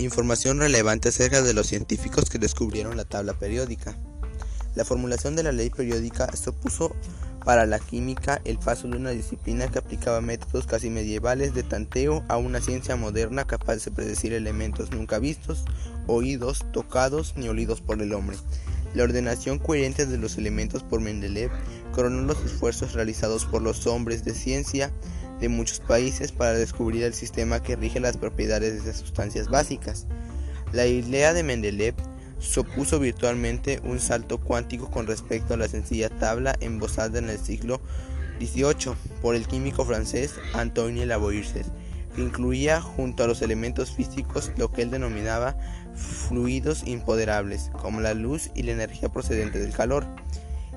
Información relevante acerca de los científicos que descubrieron la tabla periódica. La formulación de la ley periódica supuso para la química el paso de una disciplina que aplicaba métodos casi medievales de tanteo a una ciencia moderna capaz de predecir elementos nunca vistos, oídos, tocados ni olidos por el hombre. La ordenación coherente de los elementos por Mendeleev coronó los esfuerzos realizados por los hombres de ciencia de muchos países para descubrir el sistema que rige las propiedades de sustancias básicas. La idea de Mendeleev supuso virtualmente un salto cuántico con respecto a la sencilla tabla embosada en el siglo XVIII por el químico francés Antoine Lavoisier, que incluía junto a los elementos físicos lo que él denominaba fluidos impoderables, como la luz y la energía procedente del calor.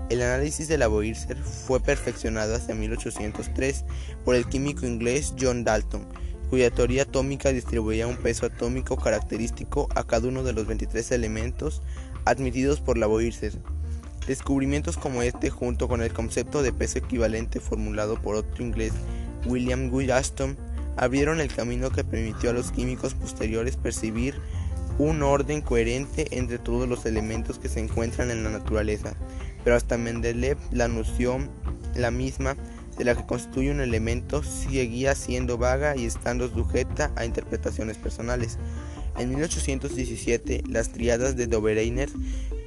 El análisis de Lavoisier fue perfeccionado hasta 1803 por el químico inglés John Dalton, cuya teoría atómica distribuía un peso atómico característico a cada uno de los 23 elementos admitidos por Lavoisier. Descubrimientos como este, junto con el concepto de peso equivalente formulado por otro inglés, William Gullaston, abrieron el camino que permitió a los químicos posteriores percibir un orden coherente entre todos los elementos que se encuentran en la naturaleza, pero hasta Mendeleev la noción, la misma, de la que constituye un elemento seguía siendo vaga y estando sujeta a interpretaciones personales. En 1817, las triadas de Dobereiner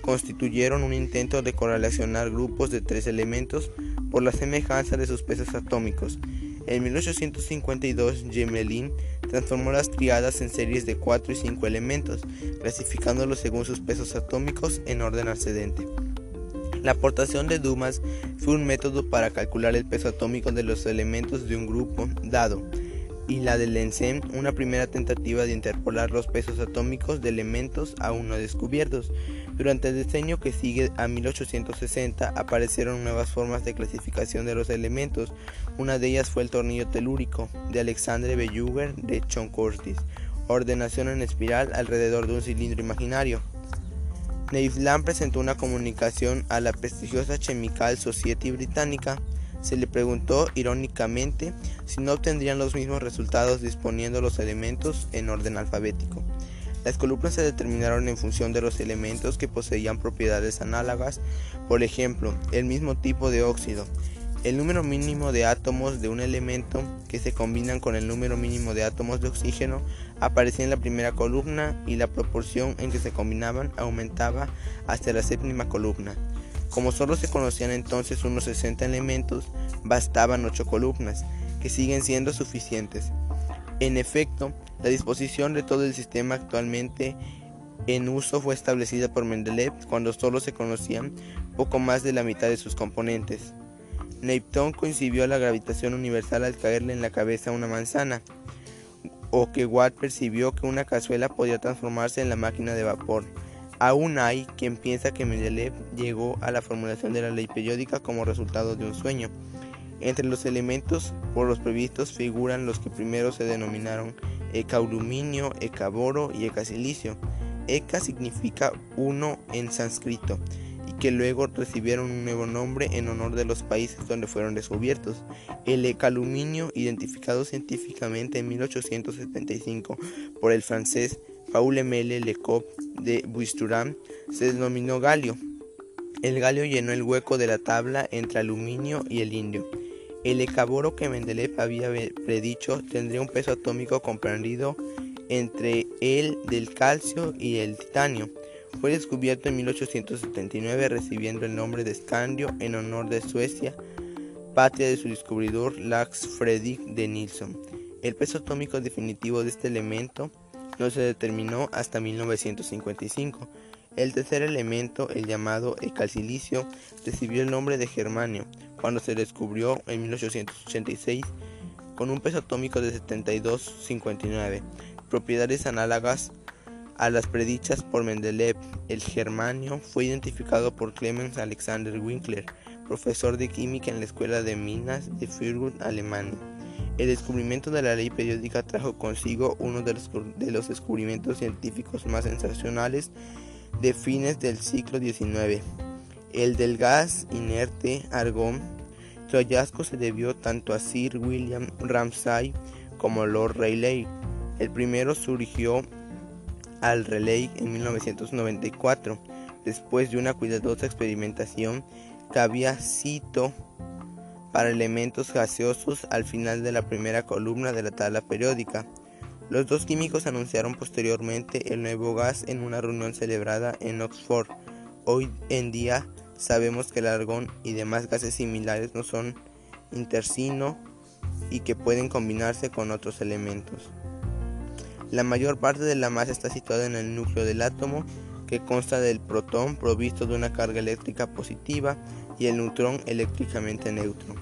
constituyeron un intento de correlacionar grupos de tres elementos por la semejanza de sus pesos atómicos. En 1852, Gemelin transformó las triadas en series de 4 y 5 elementos, clasificándolos según sus pesos atómicos en orden ascendente. La aportación de Dumas fue un método para calcular el peso atómico de los elementos de un grupo dado, y la de Lenzen una primera tentativa de interpolar los pesos atómicos de elementos aún no descubiertos. Durante el diseño que sigue a 1860 aparecieron nuevas formas de clasificación de los elementos. Una de ellas fue el tornillo telúrico de Alexandre Belluger de Choncorstis, ordenación en espiral alrededor de un cilindro imaginario. Neifland presentó una comunicación a la prestigiosa Chemical Society británica. Se le preguntó irónicamente si no obtendrían los mismos resultados disponiendo los elementos en orden alfabético. Las columnas se determinaron en función de los elementos que poseían propiedades análogas, por ejemplo, el mismo tipo de óxido, el número mínimo de átomos de un elemento que se combinan con el número mínimo de átomos de oxígeno aparecía en la primera columna y la proporción en que se combinaban aumentaba hasta la séptima columna. Como solo se conocían entonces unos 60 elementos, bastaban 8 columnas, que siguen siendo suficientes. En efecto, la disposición de todo el sistema actualmente en uso fue establecida por Mendeleev cuando solo se conocían poco más de la mitad de sus componentes. Newton concibió la gravitación universal al caerle en la cabeza una manzana, o que Watt percibió que una cazuela podía transformarse en la máquina de vapor. Aún hay quien piensa que Mendeleev llegó a la formulación de la ley periódica como resultado de un sueño. Entre los elementos por los previstos figuran los que primero se denominaron ecaluminio, ecaboro y ecasilicio. Eca significa uno en sánscrito que luego recibieron un nuevo nombre en honor de los países donde fueron descubiertos. El ecaluminio, identificado científicamente en 1875 por el francés Paul Emile Lecoq de Buisturam, se denominó galio. El galio llenó el hueco de la tabla entre aluminio y el indio. El ecaboro que Mendeleev había predicho tendría un peso atómico comprendido entre el del calcio y el titanio. Fue descubierto en 1879 recibiendo el nombre de Scandio en honor de Suecia, patria de su descubridor Lars Fredrik de Nilsson. El peso atómico definitivo de este elemento no se determinó hasta 1955. El tercer elemento, el llamado calcilicio, recibió el nombre de germanio cuando se descubrió en 1886 con un peso atómico de 72,59, propiedades análogas a las predichas por Mendeleev, el germanio fue identificado por Clemens Alexander Winkler, profesor de química en la Escuela de Minas de Fürth, Alemania. El descubrimiento de la ley periódica trajo consigo uno de los, de los descubrimientos científicos más sensacionales de fines del siglo XIX, el del gas inerte argón. Su hallazgo se debió tanto a Sir William Ramsay como Lord Rayleigh. El primero surgió al Relay en 1994, después de una cuidadosa experimentación que había cito para elementos gaseosos al final de la primera columna de la tabla periódica. Los dos químicos anunciaron posteriormente el nuevo gas en una reunión celebrada en Oxford. Hoy en día sabemos que el argón y demás gases similares no son intersino y que pueden combinarse con otros elementos. La mayor parte de la masa está situada en el núcleo del átomo, que consta del protón provisto de una carga eléctrica positiva y el neutrón eléctricamente neutro.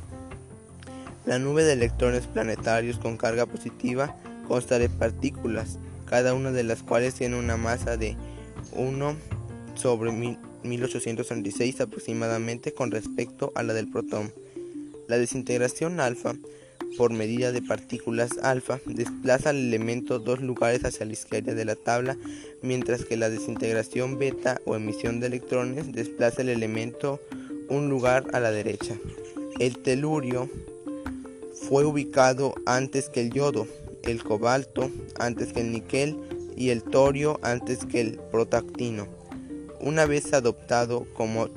La nube de electrones planetarios con carga positiva consta de partículas, cada una de las cuales tiene una masa de 1 sobre 1836 aproximadamente con respecto a la del protón. La desintegración alfa por medida de partículas alfa desplaza al elemento dos lugares hacia la izquierda de la tabla, mientras que la desintegración beta o emisión de electrones desplaza el elemento un lugar a la derecha. El telurio fue ubicado antes que el yodo, el cobalto antes que el níquel y el torio antes que el protactino. Una vez adoptado como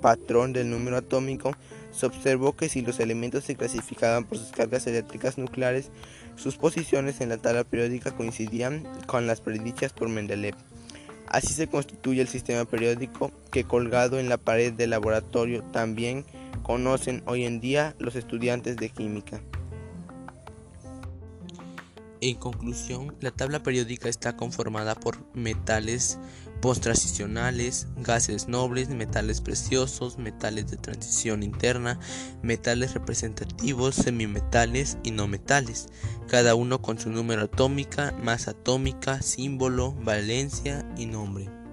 patrón del número atómico, se observó que si los elementos se clasificaban por sus cargas eléctricas nucleares, sus posiciones en la tabla periódica coincidían con las predichas por Mendeleev. Así se constituye el sistema periódico que colgado en la pared del laboratorio también conocen hoy en día los estudiantes de química. En conclusión, la tabla periódica está conformada por metales post-transicionales, gases nobles, metales preciosos, metales de transición interna, metales representativos, semimetales y no metales, cada uno con su número atómica, masa atómica, símbolo, valencia y nombre.